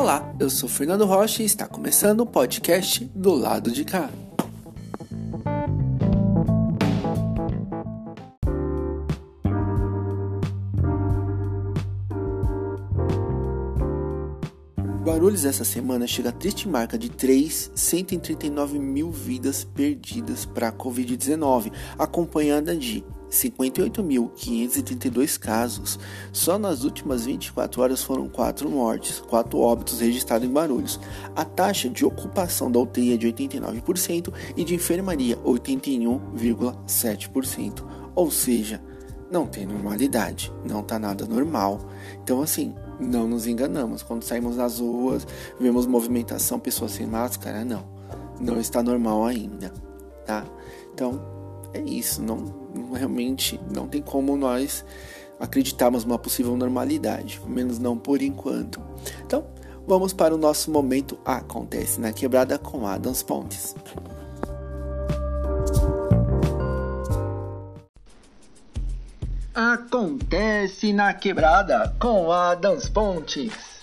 Olá, eu sou Fernando Rocha e está começando o podcast do lado de cá. Guarulhos essa semana chega a triste marca de 339 mil vidas perdidas para a Covid-19, acompanhada de 58.532 casos. Só nas últimas 24 horas foram 4 mortes, 4 óbitos registrados em Guarulhos. A taxa de ocupação da UTI é de 89% e de enfermaria 81,7%. Ou seja, não tem normalidade, não tá nada normal. Então assim, não nos enganamos. Quando saímos nas ruas, vemos movimentação, pessoas sem máscara, não. Não está normal ainda, tá? Então, é isso. Não, realmente não tem como nós acreditarmos numa possível normalidade, menos não por enquanto. Então, vamos para o nosso momento Acontece na Quebrada com Adams Pontes. Acontece na Quebrada com Adams Pontes.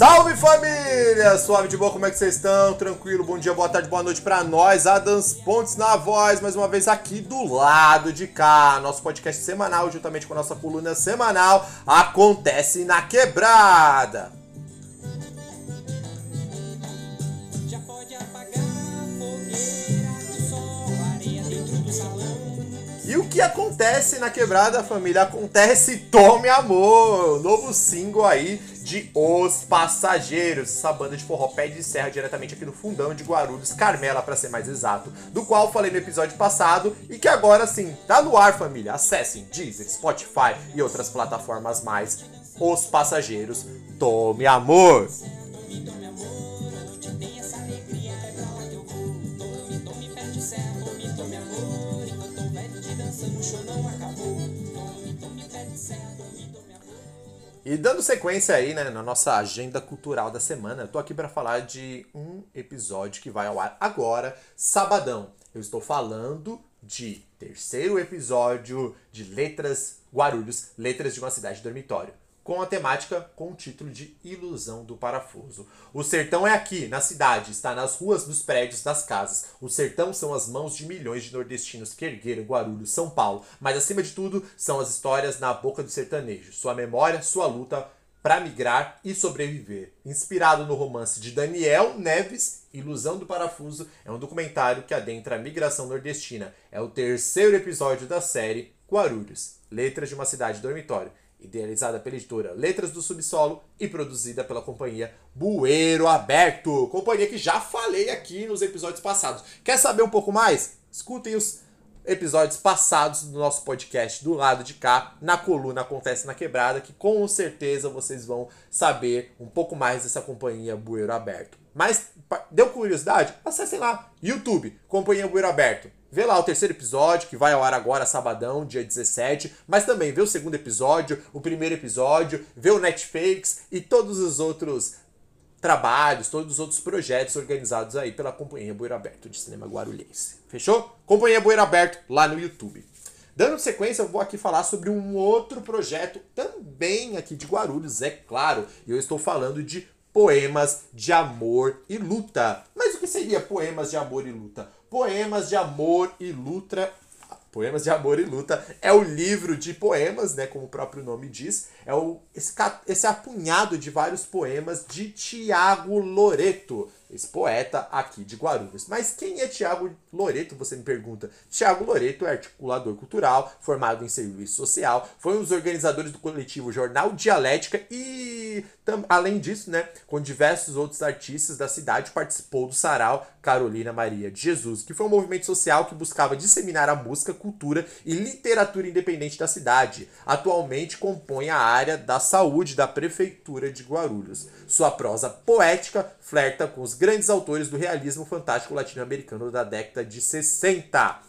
Salve família! Suave de boa, como é que vocês estão? Tranquilo? Bom dia, boa tarde, boa noite pra nós. Adams Pontes na voz, mais uma vez aqui do lado de cá. Nosso podcast semanal, juntamente com a nossa coluna semanal, acontece na quebrada. E o que acontece na quebrada, família? Acontece Tome Amor, novo single aí de Os Passageiros, essa banda de forró pé de serra diretamente aqui no fundão de Guarulhos, Carmela para ser mais exato, do qual falei no episódio passado e que agora sim tá no ar, família. Acessem Deezer, Spotify e outras plataformas mais. Os Passageiros, tome amor. E dando sequência aí, né, na nossa agenda cultural da semana, eu tô aqui para falar de um episódio que vai ao ar agora, sabadão. Eu estou falando de terceiro episódio de Letras Guarulhos, Letras de uma Cidade Dormitório com a temática com o título de Ilusão do Parafuso. O sertão é aqui, na cidade, está nas ruas dos prédios das casas. O sertão são as mãos de milhões de nordestinos que ergueram Guarulhos, São Paulo, mas acima de tudo são as histórias na boca do sertanejo, sua memória, sua luta para migrar e sobreviver. Inspirado no romance de Daniel Neves, Ilusão do Parafuso é um documentário que adentra a migração nordestina. É o terceiro episódio da série Guarulhos, Letras de uma Cidade Dormitório idealizada pela editora Letras do Subsolo e produzida pela companhia Bueiro Aberto, companhia que já falei aqui nos episódios passados. Quer saber um pouco mais? Escutem os episódios passados do nosso podcast do lado de cá, na coluna Acontece na Quebrada, que com certeza vocês vão saber um pouco mais dessa companhia Bueiro Aberto. Mas deu curiosidade? Acessem lá, YouTube, Companhia Bueiro Aberto. Vê lá o terceiro episódio, que vai ao ar agora, sabadão, dia 17. Mas também vê o segundo episódio, o primeiro episódio, vê o Netflix e todos os outros trabalhos, todos os outros projetos organizados aí pela Companhia Bueiro Aberto de Cinema Guarulhense. Fechou? Companhia Bueiro Aberto lá no YouTube. Dando sequência, eu vou aqui falar sobre um outro projeto também aqui de Guarulhos, é claro. E eu estou falando de Poemas de Amor e Luta. Mas o que seria Poemas de Amor e Luta? Poemas de Amor e Luta. Poemas de Amor e Luta é o livro de poemas, né, como o próprio nome diz. É o, esse, esse apunhado de vários poemas de Tiago Loreto esse poeta aqui de Guarulhos. Mas quem é Tiago Loreto, você me pergunta? Tiago Loreto é articulador cultural, formado em serviço social, foi um dos organizadores do coletivo Jornal Dialética e, além disso, né, com diversos outros artistas da cidade, participou do Sarau Carolina Maria de Jesus, que foi um movimento social que buscava disseminar a música, cultura e literatura independente da cidade. Atualmente compõe a área da saúde da Prefeitura de Guarulhos. Sua prosa poética flerta com os grandes autores do realismo fantástico latino-americano da década de 60.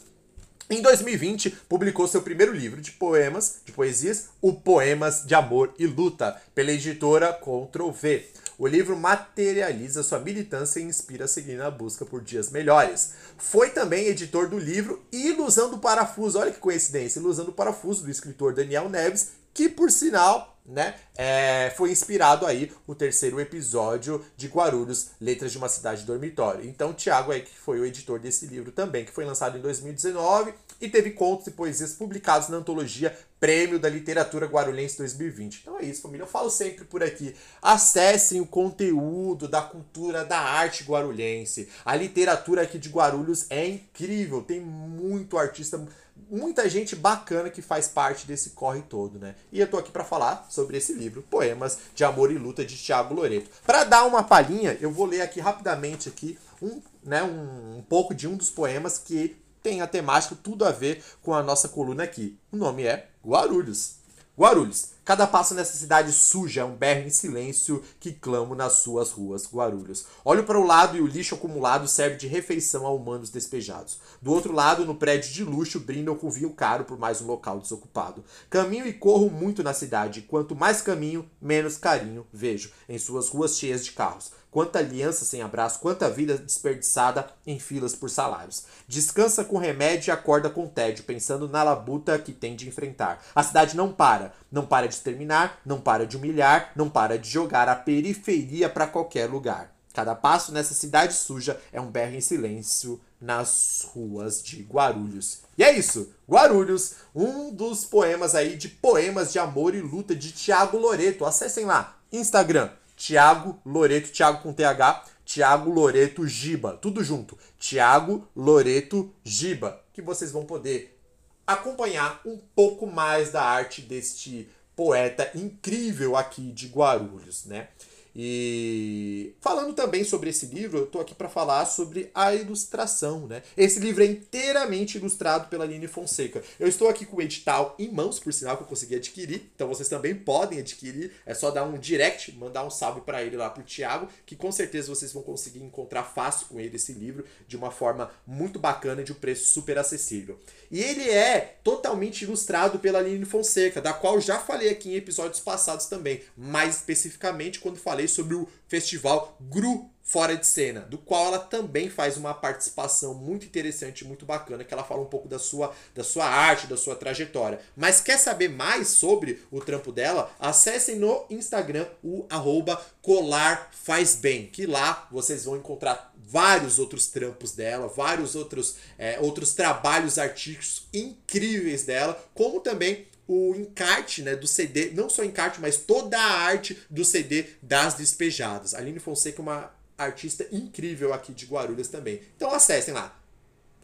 Em 2020, publicou seu primeiro livro de poemas, de poesias, o Poemas de Amor e Luta, pela editora Ctrl V. O livro materializa sua militância e inspira a seguir na busca por dias melhores. Foi também editor do livro Ilusão do Parafuso. Olha que coincidência, Ilusão do Parafuso, do escritor Daniel Neves, que por sinal, né, é, foi inspirado aí o terceiro episódio de Guarulhos, Letras de uma Cidade Dormitório. Então, Tiago é que foi o editor desse livro também, que foi lançado em 2019 e teve contos e poesias publicados na antologia Prêmio da Literatura Guarulhense 2020. Então é isso, família. Eu falo sempre por aqui. Acessem o conteúdo da cultura da arte guarulhense. A literatura aqui de Guarulhos é incrível. Tem muito artista muita gente bacana que faz parte desse corre todo, né? E eu tô aqui para falar sobre esse livro, Poemas de Amor e Luta de Tiago Loreto. Para dar uma palhinha, eu vou ler aqui rapidamente aqui um, né, um, um pouco de um dos poemas que tem a temática tudo a ver com a nossa coluna aqui. O nome é Guarulhos. Guarulhos. Cada passo nessa cidade suja é um berro em silêncio que clamo nas suas ruas, Guarulhos. Olho para o lado e o lixo acumulado serve de refeição a humanos despejados. Do outro lado, no prédio de luxo, brindam com vinho caro por mais um local desocupado. Caminho e corro muito na cidade. Quanto mais caminho, menos carinho vejo em suas ruas cheias de carros. Quanta aliança sem abraço, quanta vida desperdiçada em filas por salários. Descansa com remédio e acorda com tédio, pensando na labuta que tem de enfrentar. A cidade não para, não para de exterminar, não para de humilhar, não para de jogar a periferia para qualquer lugar. Cada passo nessa cidade suja é um berro em silêncio nas ruas de Guarulhos. E é isso, Guarulhos, um dos poemas aí de poemas de amor e luta de Tiago Loreto. Acessem lá, Instagram, Tiago Loreto, Tiago com TH, Tiago Loreto Giba, tudo junto. Tiago Loreto Giba, que vocês vão poder acompanhar um pouco mais da arte deste poeta incrível aqui de Guarulhos, né? E falando também sobre esse livro, eu estou aqui para falar sobre a ilustração, né? Esse livro é inteiramente ilustrado pela Aline Fonseca. Eu estou aqui com o edital em mãos, por sinal que eu consegui adquirir, então vocês também podem adquirir. É só dar um direct, mandar um salve para ele lá pro Thiago, que com certeza vocês vão conseguir encontrar fácil com ele esse livro de uma forma muito bacana e de um preço super acessível. E ele é totalmente ilustrado pela Aline Fonseca, da qual já falei aqui em episódios passados também, mais especificamente quando falei falei sobre o festival Gru Fora de Cena, do qual ela também faz uma participação muito interessante, muito bacana, que ela fala um pouco da sua, da sua arte, da sua trajetória. Mas quer saber mais sobre o trampo dela? Acessem no Instagram o arroba colar faz bem, que lá vocês vão encontrar vários outros trampos dela, vários outros, é, outros trabalhos artísticos incríveis dela, como também o encarte né, do CD, não só encarte, mas toda a arte do CD das Despejadas. Aline Fonseca é uma artista incrível aqui de Guarulhos também. Então acessem lá.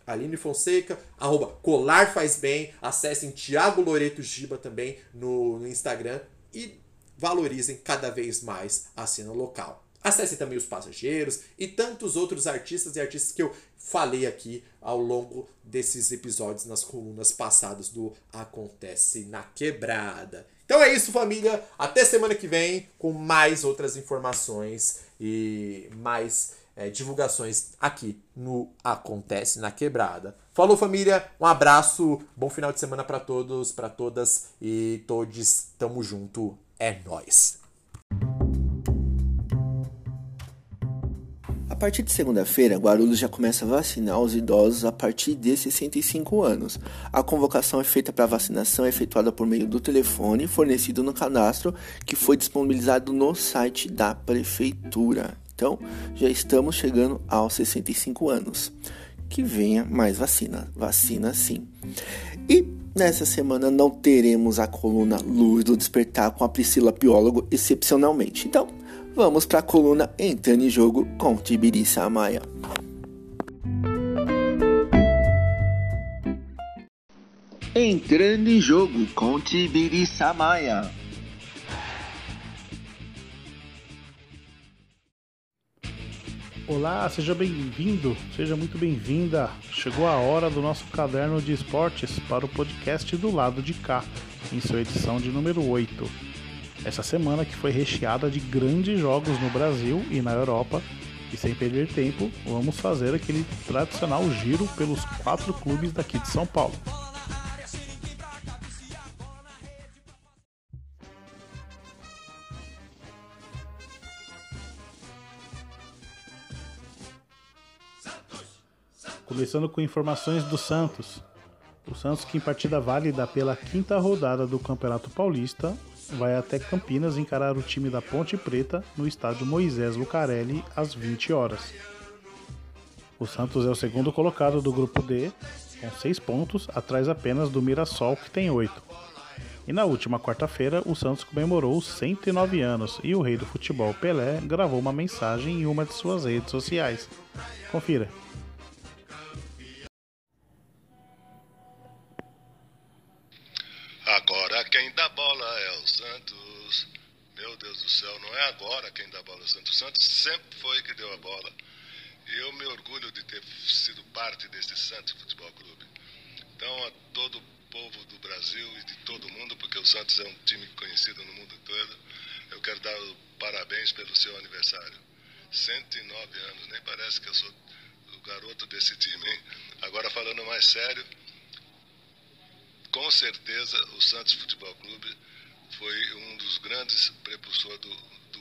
Aline Fonseca, arroba Colar Faz Bem, acessem Thiago Loreto Giba também no, no Instagram e valorizem cada vez mais a cena local. Acesse também os passageiros e tantos outros artistas e artistas que eu falei aqui ao longo desses episódios nas colunas passadas do Acontece na Quebrada. Então é isso, família. Até semana que vem com mais outras informações e mais é, divulgações aqui no Acontece na Quebrada. Falou, família. Um abraço. Bom final de semana para todos, para todas e todos. Tamo junto. É nós. A partir de segunda-feira, Guarulhos já começa a vacinar os idosos a partir de 65 anos. A convocação é feita para vacinação é efetuada por meio do telefone fornecido no cadastro que foi disponibilizado no site da prefeitura. Então, já estamos chegando aos 65 anos. Que venha mais vacina, vacina sim. E nessa semana não teremos a coluna Luz do Despertar com a Priscila Piólogo excepcionalmente. Então, vamos para a coluna Entrando em Jogo com Tibiriça Amaya. Entrando em Jogo com Tibiriça Maia. Olá, seja bem-vindo, seja muito bem-vinda. Chegou a hora do nosso caderno de esportes para o podcast do lado de cá, em sua edição de número 8 essa semana que foi recheada de grandes jogos no Brasil e na Europa, E sem perder tempo, vamos fazer aquele tradicional giro pelos quatro clubes daqui de São Paulo. Começando com informações do Santos. O Santos, que em partida válida pela quinta rodada do Campeonato Paulista, vai até Campinas encarar o time da Ponte Preta no estádio Moisés Lucarelli às 20 horas. O Santos é o segundo colocado do grupo D, com 6 pontos, atrás apenas do Mirassol, que tem 8. E na última quarta-feira, o Santos comemorou 109 anos e o rei do futebol Pelé gravou uma mensagem em uma de suas redes sociais. Confira. Santos. O Santos sempre foi que deu a bola. E eu me orgulho de ter sido parte desse Santos Futebol Clube. Então, a todo o povo do Brasil e de todo mundo, porque o Santos é um time conhecido no mundo todo, eu quero dar parabéns pelo seu aniversário. 109 anos, nem parece que eu sou o garoto desse time, hein? Agora, falando mais sério com certeza o Santos Futebol Clube foi um dos grandes prepulsores do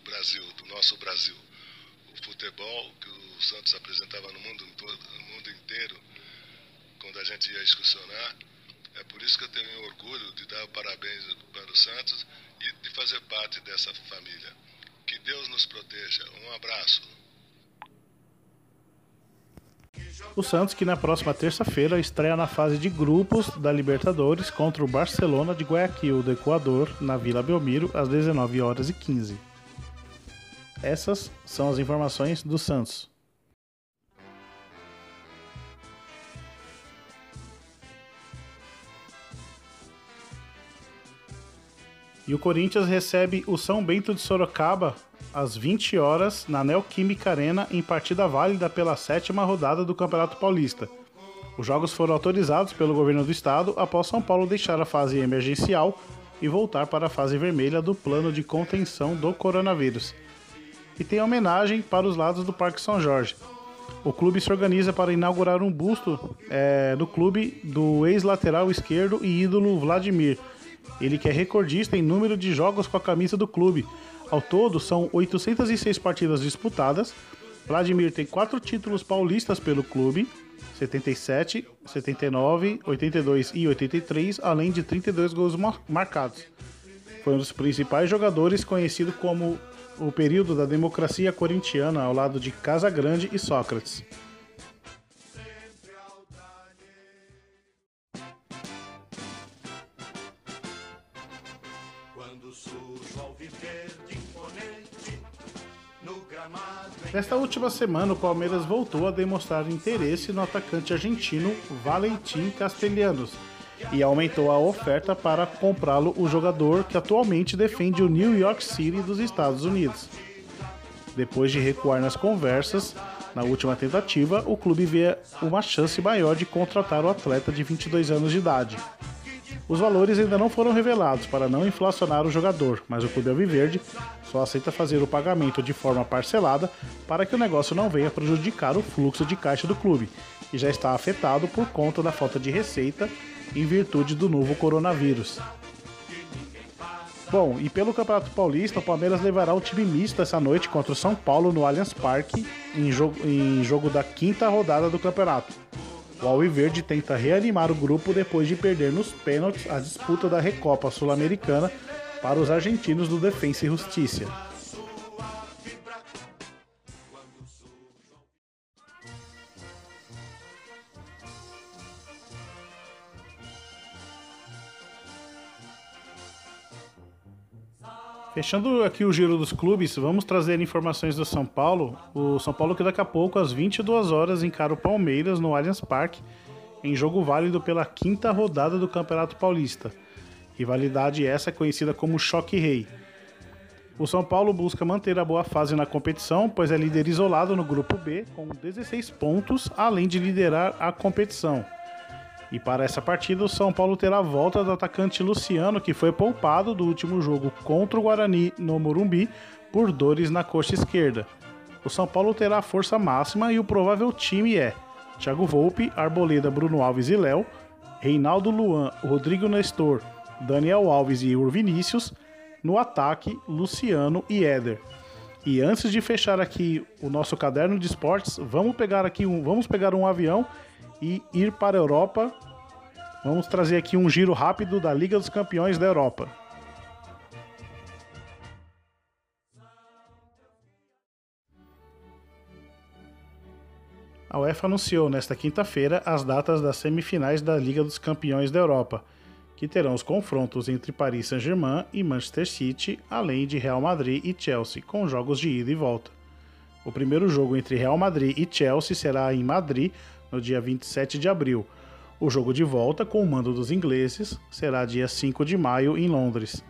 Brasil, do nosso Brasil. O futebol que o Santos apresentava no mundo, no mundo inteiro, quando a gente ia excursionar. É por isso que eu tenho orgulho de dar parabéns para o Santos e de fazer parte dessa família. Que Deus nos proteja. Um abraço. O Santos, que na próxima terça-feira estreia na fase de grupos da Libertadores contra o Barcelona de Guayaquil, do Equador, na Vila Belmiro, às 19 horas e 15. Essas são as informações do Santos. E o Corinthians recebe o São Bento de Sorocaba às 20 horas na Neoquímica Arena em partida válida pela sétima rodada do Campeonato Paulista. Os jogos foram autorizados pelo governo do estado após São Paulo deixar a fase emergencial e voltar para a fase vermelha do plano de contenção do coronavírus. E tem homenagem para os lados do Parque São Jorge. O clube se organiza para inaugurar um busto é, no clube do ex-lateral esquerdo e ídolo Vladimir, ele que é recordista em número de jogos com a camisa do clube. Ao todo, são 806 partidas disputadas. Vladimir tem quatro títulos paulistas pelo clube, 77, 79, 82 e 83, além de 32 gols marcados. Foi um dos principais jogadores conhecido como o período da democracia corintiana ao lado de Casagrande e Sócrates. Nesta última semana, o Palmeiras voltou a demonstrar interesse no atacante argentino Valentim Castellanos e aumentou a oferta para comprá-lo o jogador que atualmente defende o New York City dos Estados Unidos. Depois de recuar nas conversas, na última tentativa, o clube vê uma chance maior de contratar o atleta de 22 anos de idade. Os valores ainda não foram revelados para não inflacionar o jogador, mas o Clube Alviverde só aceita fazer o pagamento de forma parcelada para que o negócio não venha prejudicar o fluxo de caixa do clube, que já está afetado por conta da falta de receita em virtude do novo coronavírus. Bom, e pelo Campeonato Paulista, o Palmeiras levará o time misto essa noite contra o São Paulo no Allianz Parque, em jogo, em jogo da quinta rodada do campeonato. O Alviverde tenta reanimar o grupo depois de perder nos pênaltis a disputa da Recopa Sul-Americana para os argentinos do Defensa e Justiça. Fechando aqui o giro dos clubes, vamos trazer informações do São Paulo. O São Paulo que daqui a pouco, às 22 horas, encara o Palmeiras no Allianz Parque, em jogo válido pela quinta rodada do Campeonato Paulista. Rivalidade essa conhecida como Choque Rei. O São Paulo busca manter a boa fase na competição, pois é líder isolado no grupo B, com 16 pontos, além de liderar a competição. E para essa partida, o São Paulo terá a volta do atacante Luciano, que foi poupado do último jogo contra o Guarani no Morumbi por dores na coxa esquerda. o São Paulo terá a força máxima e o provável time é Thiago Volpe, Arboleda, Bruno Alves e Léo, Reinaldo Luan, Rodrigo Nestor, Daniel Alves e Ur Vinícius, no ataque, Luciano e Éder. E antes de fechar aqui o nosso caderno de esportes, vamos pegar aqui um, vamos pegar um avião e ir para a Europa. Vamos trazer aqui um giro rápido da Liga dos Campeões da Europa. A UEFA anunciou nesta quinta-feira as datas das semifinais da Liga dos Campeões da Europa, que terão os confrontos entre Paris Saint-Germain e Manchester City, além de Real Madrid e Chelsea, com jogos de ida e volta. O primeiro jogo entre Real Madrid e Chelsea será em Madrid, no dia 27 de abril. O jogo de volta, com o mando dos ingleses, será dia 5 de maio em Londres.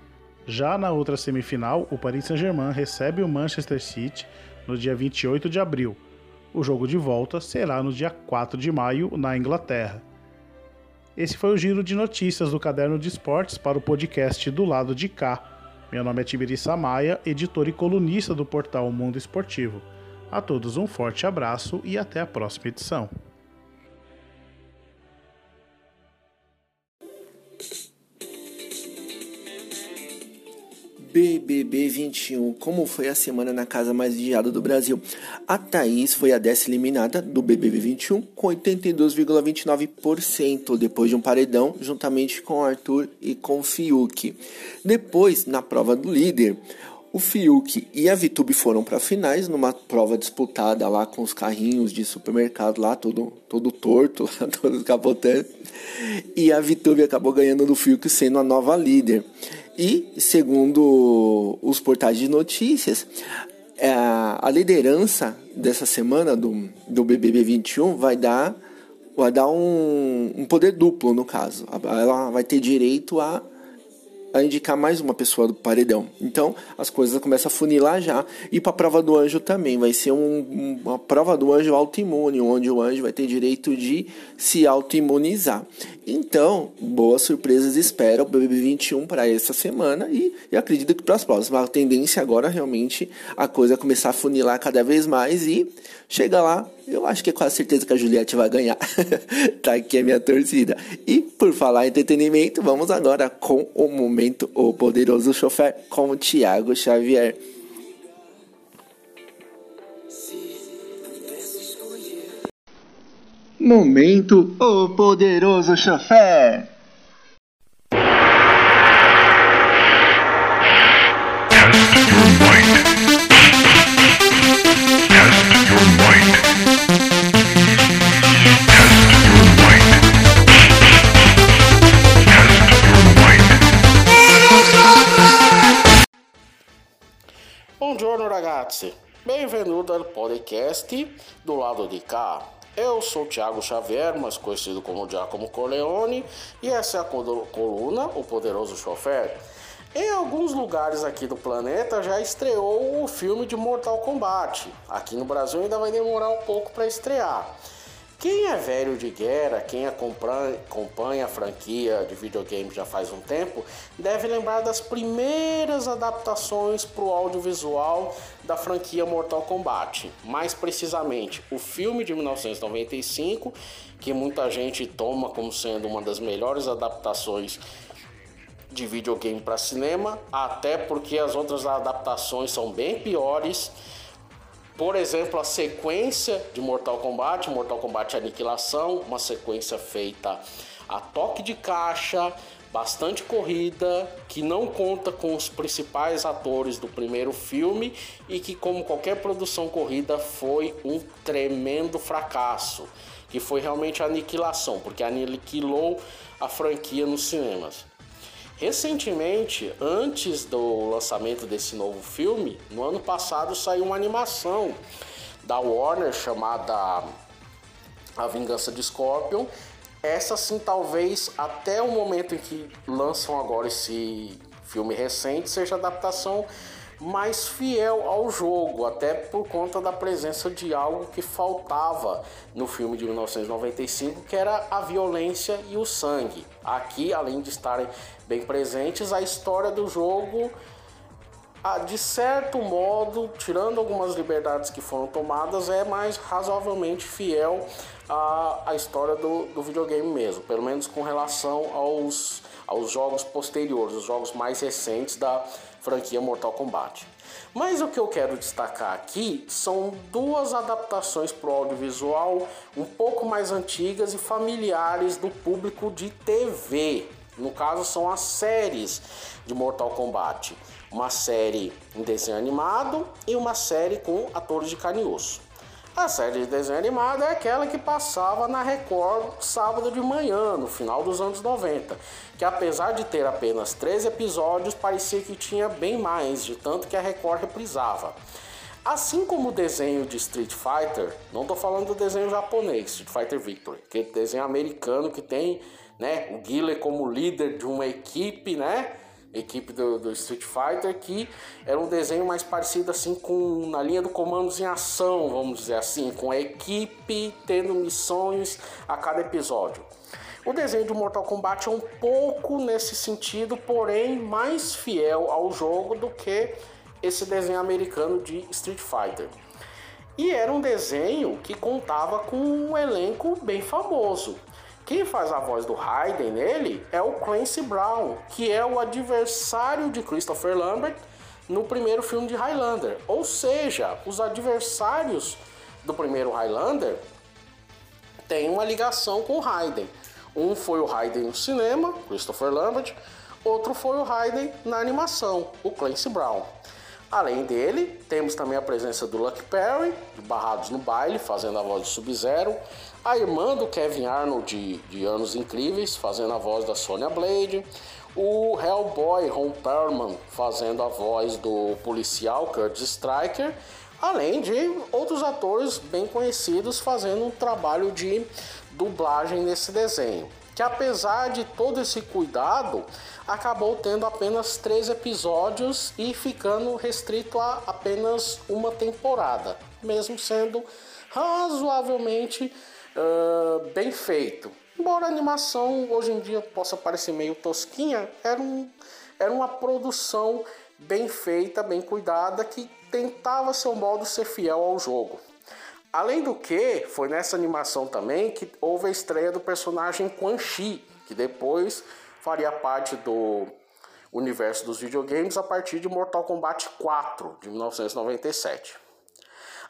Já na outra semifinal, o Paris Saint-Germain recebe o Manchester City no dia 28 de abril. O jogo de volta será no dia 4 de maio na Inglaterra. Esse foi o giro de notícias do Caderno de Esportes para o podcast do lado de cá. Meu nome é Tiberi Samaia, editor e colunista do portal Mundo Esportivo. A todos um forte abraço e até a próxima edição. BBB 21, como foi a semana na casa mais vigiada do Brasil? A Thaís foi a décima eliminada do BBB 21 com 82,29% depois de um paredão, juntamente com Arthur e com Fiuk. Depois, na prova do líder, o Fiuk e a Vitube foram para finais numa prova disputada lá com os carrinhos de supermercado lá, todo, todo torto, lá, todos capotando. E a Vitube acabou ganhando do Fiuk sendo a nova líder. E, segundo os portais de notícias, é, a liderança dessa semana do, do BBB 21 vai dar, vai dar um, um poder duplo, no caso. Ela vai ter direito a a indicar mais uma pessoa do paredão. Então as coisas começam a funilar já. E para a prova do anjo também vai ser um, uma prova do anjo autoimune, onde o anjo vai ter direito de se autoimunizar. Então, boas surpresas espera o BBB 21 para essa semana e, e acredito que para as próximas. A tendência agora realmente a coisa começar a funilar cada vez mais e chega lá eu acho que é quase certeza que a Juliette vai ganhar. tá aqui a minha torcida. E por falar em entretenimento, vamos agora com o momento O Poderoso Chofer com o Thiago Xavier. Momento O Poderoso Chofer. Buongiorno ragazzi, bem-vindo ao podcast do lado de cá. Eu sou Thiago Xavier, mais conhecido como Giacomo Corleone, e essa é a coluna O Poderoso Chofer. Em alguns lugares aqui do planeta já estreou o filme de Mortal Kombat. Aqui no Brasil ainda vai demorar um pouco para estrear. Quem é velho de guerra, quem acompanha, a franquia de videogame já faz um tempo, deve lembrar das primeiras adaptações para o audiovisual da franquia Mortal Kombat. Mais precisamente, o filme de 1995, que muita gente toma como sendo uma das melhores adaptações de videogame para cinema, até porque as outras adaptações são bem piores por exemplo, a sequência de Mortal Kombat, Mortal Kombat Aniquilação, uma sequência feita a toque de caixa, bastante corrida, que não conta com os principais atores do primeiro filme e que, como qualquer produção corrida, foi um tremendo fracasso, que foi realmente a aniquilação, porque aniquilou a franquia nos cinemas. Recentemente, antes do lançamento desse novo filme, no ano passado saiu uma animação da Warner chamada A Vingança de Scorpion. Essa sim, talvez até o momento em que lançam agora esse filme recente, seja adaptação mais fiel ao jogo, até por conta da presença de algo que faltava no filme de 1995, que era a violência e o sangue. Aqui, além de estarem bem presentes, a história do jogo ah, de certo modo, tirando algumas liberdades que foram tomadas, é mais razoavelmente fiel à, à história do, do videogame mesmo, pelo menos com relação aos, aos jogos posteriores, os jogos mais recentes da franquia Mortal Kombat. Mas o que eu quero destacar aqui são duas adaptações para o audiovisual um pouco mais antigas e familiares do público de TV. No caso, são as séries de Mortal Kombat uma série em desenho animado e uma série com atores de carne e osso. A série de desenho animado é aquela que passava na Record sábado de manhã, no final dos anos 90, que apesar de ter apenas 13 episódios, parecia que tinha bem mais, de tanto que a Record reprisava. Assim como o desenho de Street Fighter, não estou falando do desenho japonês, Street Fighter Victory, que é desenho americano que tem né, o Guile como líder de uma equipe, né? Equipe do, do, Street Fighter, que era um desenho mais parecido assim com na linha do comandos em ação, vamos dizer assim, com a equipe tendo missões a cada episódio. O desenho de Mortal Kombat é um pouco nesse sentido, porém mais fiel ao jogo do que esse desenho americano de Street Fighter. E era um desenho que contava com um elenco bem famoso. Quem faz a voz do Raiden nele é o Clancy Brown, que é o adversário de Christopher Lambert no primeiro filme de Highlander. Ou seja, os adversários do primeiro Highlander têm uma ligação com o Raiden. Um foi o Raiden no cinema, Christopher Lambert, outro foi o Raiden na animação, o Clancy Brown. Além dele, temos também a presença do Luck Perry, de Barrados no Baile, fazendo a voz do Sub-Zero, a irmã do Kevin Arnold de, de Anos Incríveis, fazendo a voz da Sonya Blade, o Hellboy Ron Perlman fazendo a voz do policial Curtis Striker, além de outros atores bem conhecidos fazendo um trabalho de dublagem nesse desenho. Que apesar de todo esse cuidado, acabou tendo apenas três episódios e ficando restrito a apenas uma temporada, mesmo sendo razoavelmente uh, bem feito. Embora a animação hoje em dia possa parecer meio tosquinha, era, um, era uma produção bem feita, bem cuidada, que tentava seu modo ser fiel ao jogo. Além do que, foi nessa animação também que houve a estreia do personagem Quan Chi, que depois faria parte do universo dos videogames a partir de Mortal Kombat 4 de 1997.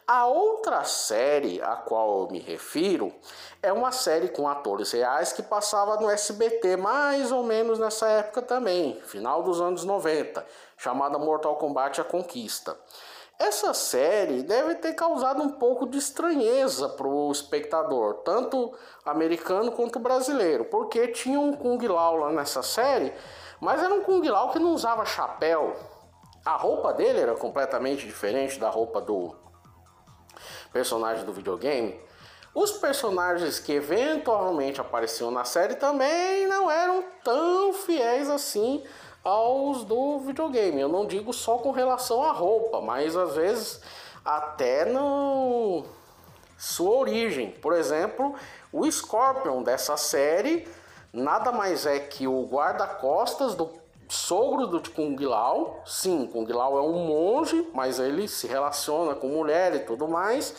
A outra série a qual eu me refiro é uma série com atores reais que passava no SBT mais ou menos nessa época também, final dos anos 90, chamada Mortal Kombat A Conquista. Essa série deve ter causado um pouco de estranheza para o espectador, tanto americano quanto brasileiro, porque tinha um Kung Lao lá nessa série, mas era um Kung Lao que não usava chapéu. A roupa dele era completamente diferente da roupa do, personagem do videogame, os personagens que eventualmente apareciam na série também não eram tão fiéis assim aos do videogame. Eu não digo só com relação à roupa, mas às vezes até no sua origem. Por exemplo, o Scorpion dessa série nada mais é que o guarda-costas do sogro do Kung Lao. Sim, Kung Lao é um monge, mas ele se relaciona com mulher e tudo mais.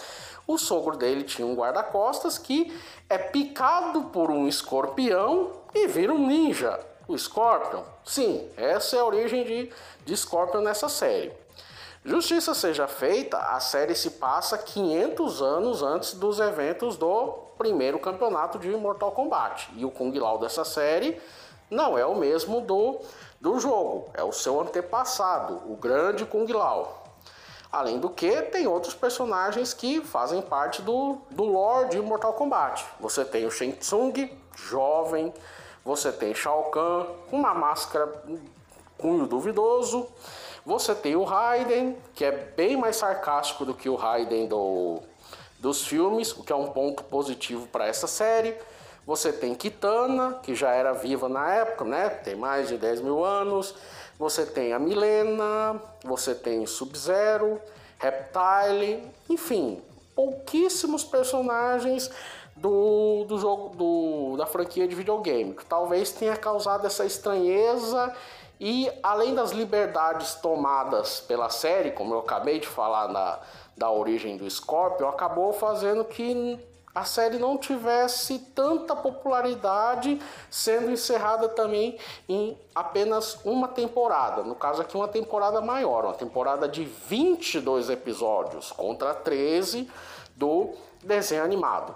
O sogro dele tinha um guarda-costas que é picado por um escorpião e vira um ninja. O Scorpion? Sim, essa é a origem de, de Scorpion nessa série. Justiça seja feita, a série se passa 500 anos antes dos eventos do primeiro campeonato de Mortal Kombat. E o Kung Lao dessa série não é o mesmo do do jogo, é o seu antepassado, o grande Kung Lao. Além do que, tem outros personagens que fazem parte do, do lore de Mortal Kombat. Você tem o Shang Tsung, jovem, você tem Shao Kahn, com uma máscara cunho duvidoso, você tem o Raiden, que é bem mais sarcástico do que o Raiden do, dos filmes, o que é um ponto positivo para essa série. Você tem Kitana, que já era viva na época, né? Tem mais de 10 mil anos. Você tem a Milena, você tem Sub-Zero, Reptile, enfim, pouquíssimos personagens do, do jogo do, da franquia de videogame, que talvez tenha causado essa estranheza E além das liberdades tomadas pela série, como eu acabei de falar na, da origem do Scorpion, acabou fazendo que a série não tivesse tanta popularidade, sendo encerrada também em apenas uma temporada. No caso aqui, uma temporada maior, uma temporada de 22 episódios contra 13 do desenho animado.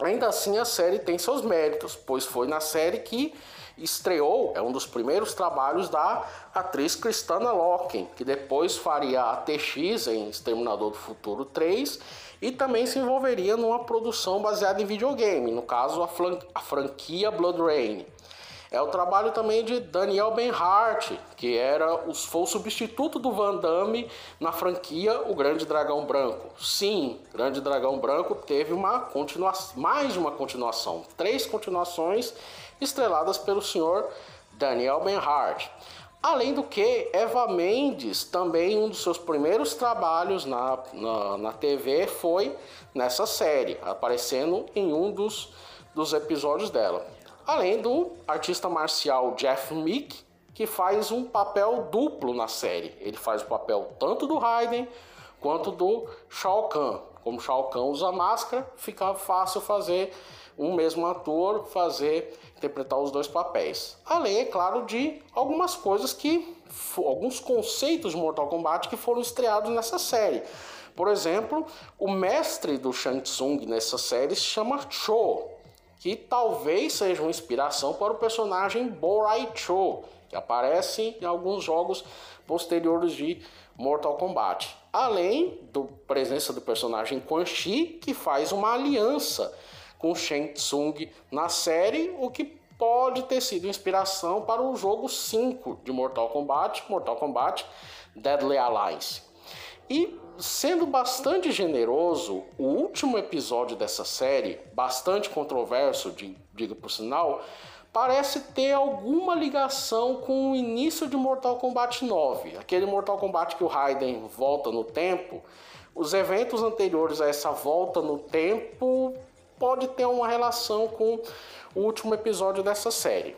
Ainda assim, a série tem seus méritos, pois foi na série que estreou, é um dos primeiros trabalhos da atriz Kristana Loken, que depois faria a TX em Exterminador do Futuro 3 e também se envolveria numa produção baseada em videogame, no caso a, a franquia Blood Rain. É o trabalho também de Daniel Benhart, que era o, foi o substituto do Van Damme na franquia O Grande Dragão Branco. Sim, Grande Dragão Branco teve uma mais de uma continuação, três continuações estreladas pelo senhor Daniel Benhart. Além do que, Eva Mendes, também um dos seus primeiros trabalhos na, na, na TV foi nessa série, aparecendo em um dos, dos episódios dela. Além do artista marcial Jeff Meek, que faz um papel duplo na série. Ele faz o papel tanto do Raiden quanto do Shao Kahn. Como Shao Kahn usa máscara, fica fácil fazer um mesmo ator fazer interpretar os dois papéis. Além, é claro, de algumas coisas que alguns conceitos de Mortal Kombat que foram estreados nessa série. Por exemplo, o mestre do Shang Tsung nessa série se chama Cho, que talvez seja uma inspiração para o personagem Borai Cho, que aparece em alguns jogos posteriores de Mortal Kombat. Além da presença do personagem Quan Chi, que faz uma aliança com Shang Tsung na série, o que pode ter sido inspiração para o jogo 5 de Mortal Kombat, Mortal Kombat Deadly Alliance. E sendo bastante generoso, o último episódio dessa série, bastante controverso, diga por sinal, parece ter alguma ligação com o início de Mortal Kombat 9, aquele Mortal Kombat que o Raiden volta no tempo. Os eventos anteriores a essa volta no tempo pode ter uma relação com o último episódio dessa série.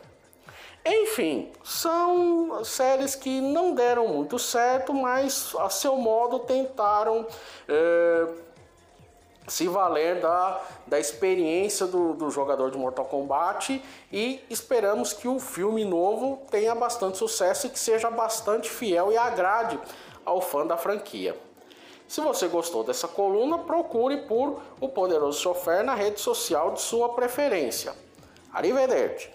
Enfim, são séries que não deram muito certo, mas a seu modo tentaram é, se valer da, da experiência do, do jogador de Mortal Kombat e esperamos que o filme novo tenha bastante sucesso e que seja bastante fiel e agrade ao fã da franquia. Se você gostou dessa coluna, procure por O Poderoso Chofer na rede social de sua preferência. Arrivederci!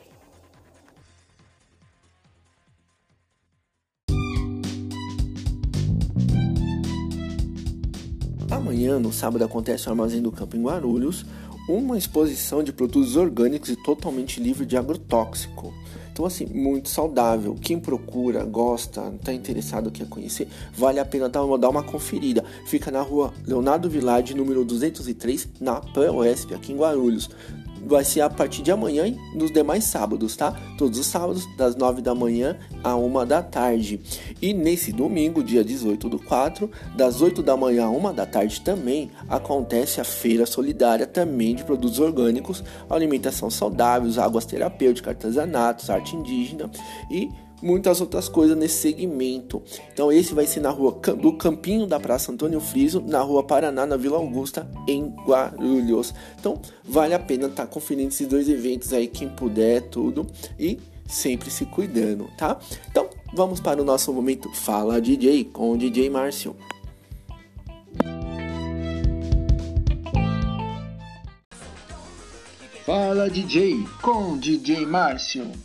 Amanhã, no sábado, acontece no Armazém do Campo em Guarulhos uma exposição de produtos orgânicos e totalmente livre de agrotóxico. Então, assim, muito saudável. Quem procura, gosta, está interessado, quer conhecer, vale a pena dar uma, dar uma conferida. Fica na rua Leonardo Villard, número 203, na POSP, aqui em Guarulhos vai ser a partir de amanhã e nos demais sábados, tá? Todos os sábados, das 9 da manhã a 1 da tarde. E nesse domingo, dia 18 do 4, das 8 da manhã a 1 da tarde também, acontece a Feira Solidária também de produtos orgânicos, alimentação saudável, águas terapêuticas, artesanatos, arte indígena e muitas outras coisas nesse segmento. Então esse vai ser na rua do Campinho da Praça Antônio Friso, na rua Paraná, na Vila Augusta, em Guarulhos. Então vale a pena estar tá conferindo esses dois eventos aí, quem puder, tudo. E sempre se cuidando, tá? Então vamos para o nosso momento Fala DJ com o DJ Márcio. Fala DJ com DJ Márcio.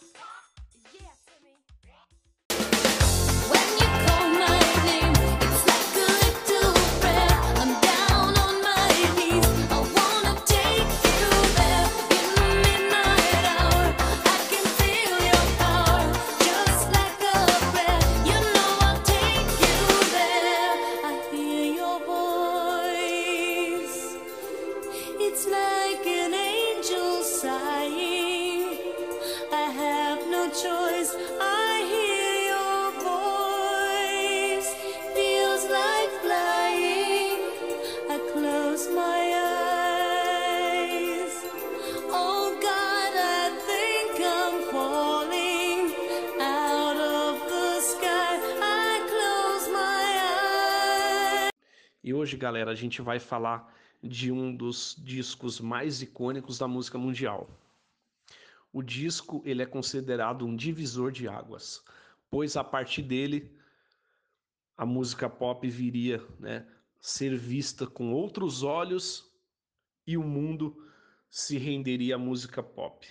Galera, a gente vai falar de um dos discos mais icônicos da música mundial. O disco ele é considerado um divisor de águas, pois a partir dele a música pop viria, né, ser vista com outros olhos e o mundo se renderia à música pop.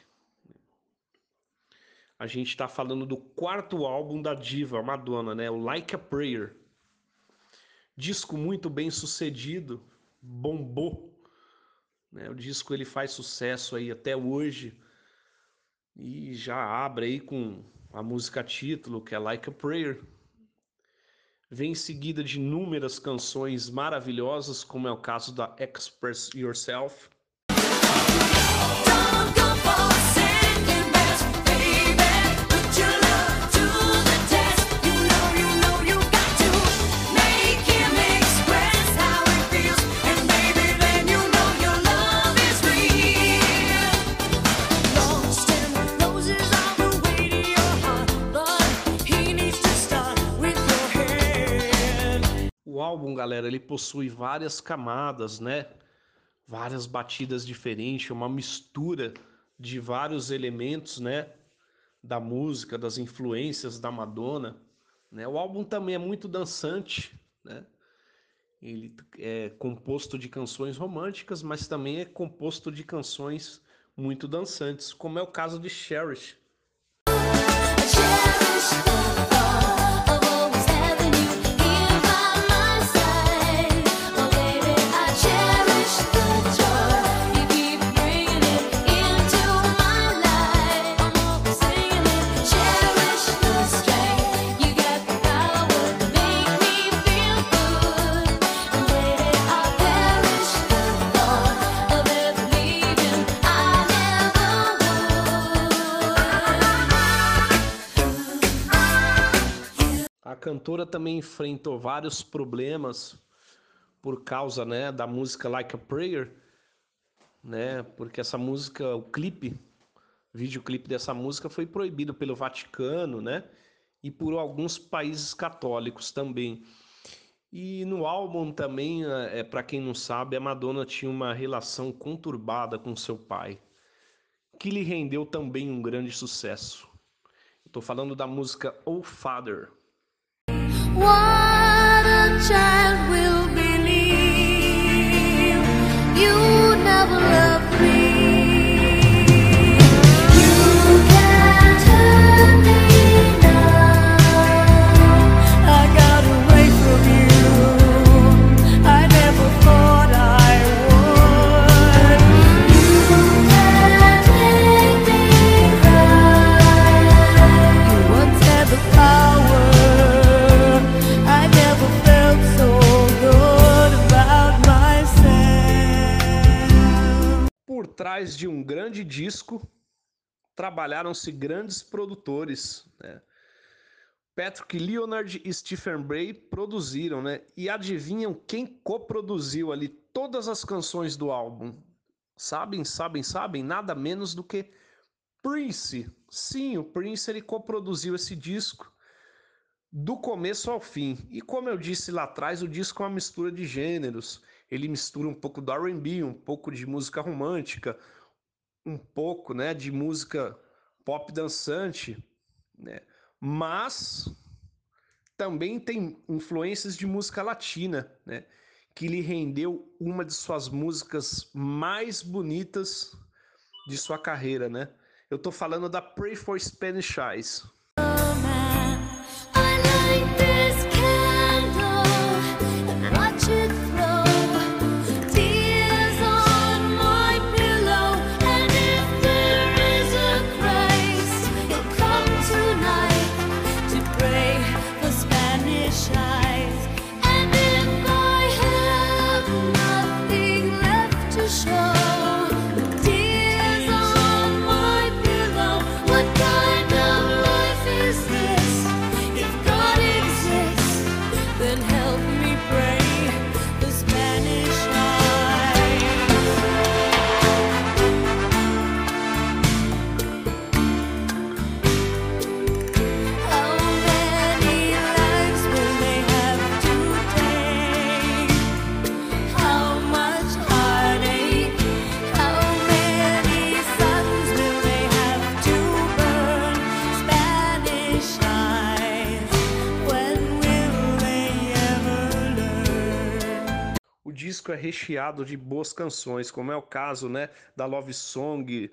A gente está falando do quarto álbum da diva Madonna, né, o Like a Prayer. Disco muito bem sucedido, bombou. Né? O disco ele faz sucesso aí até hoje e já abre aí com a música título que é Like a Prayer. Vem em seguida de inúmeras canções maravilhosas, como é o caso da Express Yourself. O galera, ele possui várias camadas, né? Várias batidas diferentes, uma mistura de vários elementos, né? Da música, das influências da Madonna. Né? O álbum também é muito dançante, né? Ele é composto de canções românticas, mas também é composto de canções muito dançantes, como é o caso de Cherish. A cantora também enfrentou vários problemas por causa, né, da música Like a Prayer, né? Porque essa música, o clipe, o videoclipe dessa música foi proibido pelo Vaticano, né? E por alguns países católicos também. E no álbum também, é, para quem não sabe, a Madonna tinha uma relação conturbada com seu pai, que lhe rendeu também um grande sucesso. Estou falando da música Oh Father. What a child will believe you never loved me. Trás de um grande disco, trabalharam-se grandes produtores. Né? Patrick Leonard e Stephen Bray produziram, né? E adivinham quem coproduziu ali todas as canções do álbum? Sabem, sabem, sabem? Nada menos do que Prince. Sim, o Prince ele coproduziu esse disco do começo ao fim. E como eu disse lá atrás, o disco é uma mistura de gêneros. Ele mistura um pouco do R&B, um pouco de música romântica, um pouco, né, de música pop dançante, né? Mas também tem influências de música latina, né? Que lhe rendeu uma de suas músicas mais bonitas de sua carreira, né? Eu tô falando da Pray for Spanish Eyes. I recheado de boas canções, como é o caso né, da Love Song,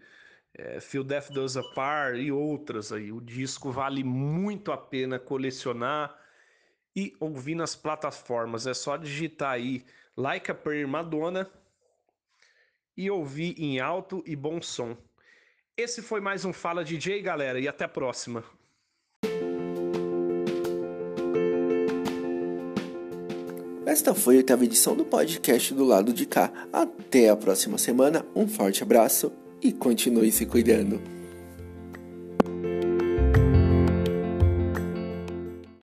é, Feel Death Does Apart e outras aí. O disco vale muito a pena colecionar e ouvir nas plataformas. É só digitar aí Like a Prayer Madonna e ouvir em alto e bom som. Esse foi mais um Fala DJ, galera, e até a próxima. Esta foi a oitava edição do podcast do lado de cá. Até a próxima semana, um forte abraço e continue se cuidando.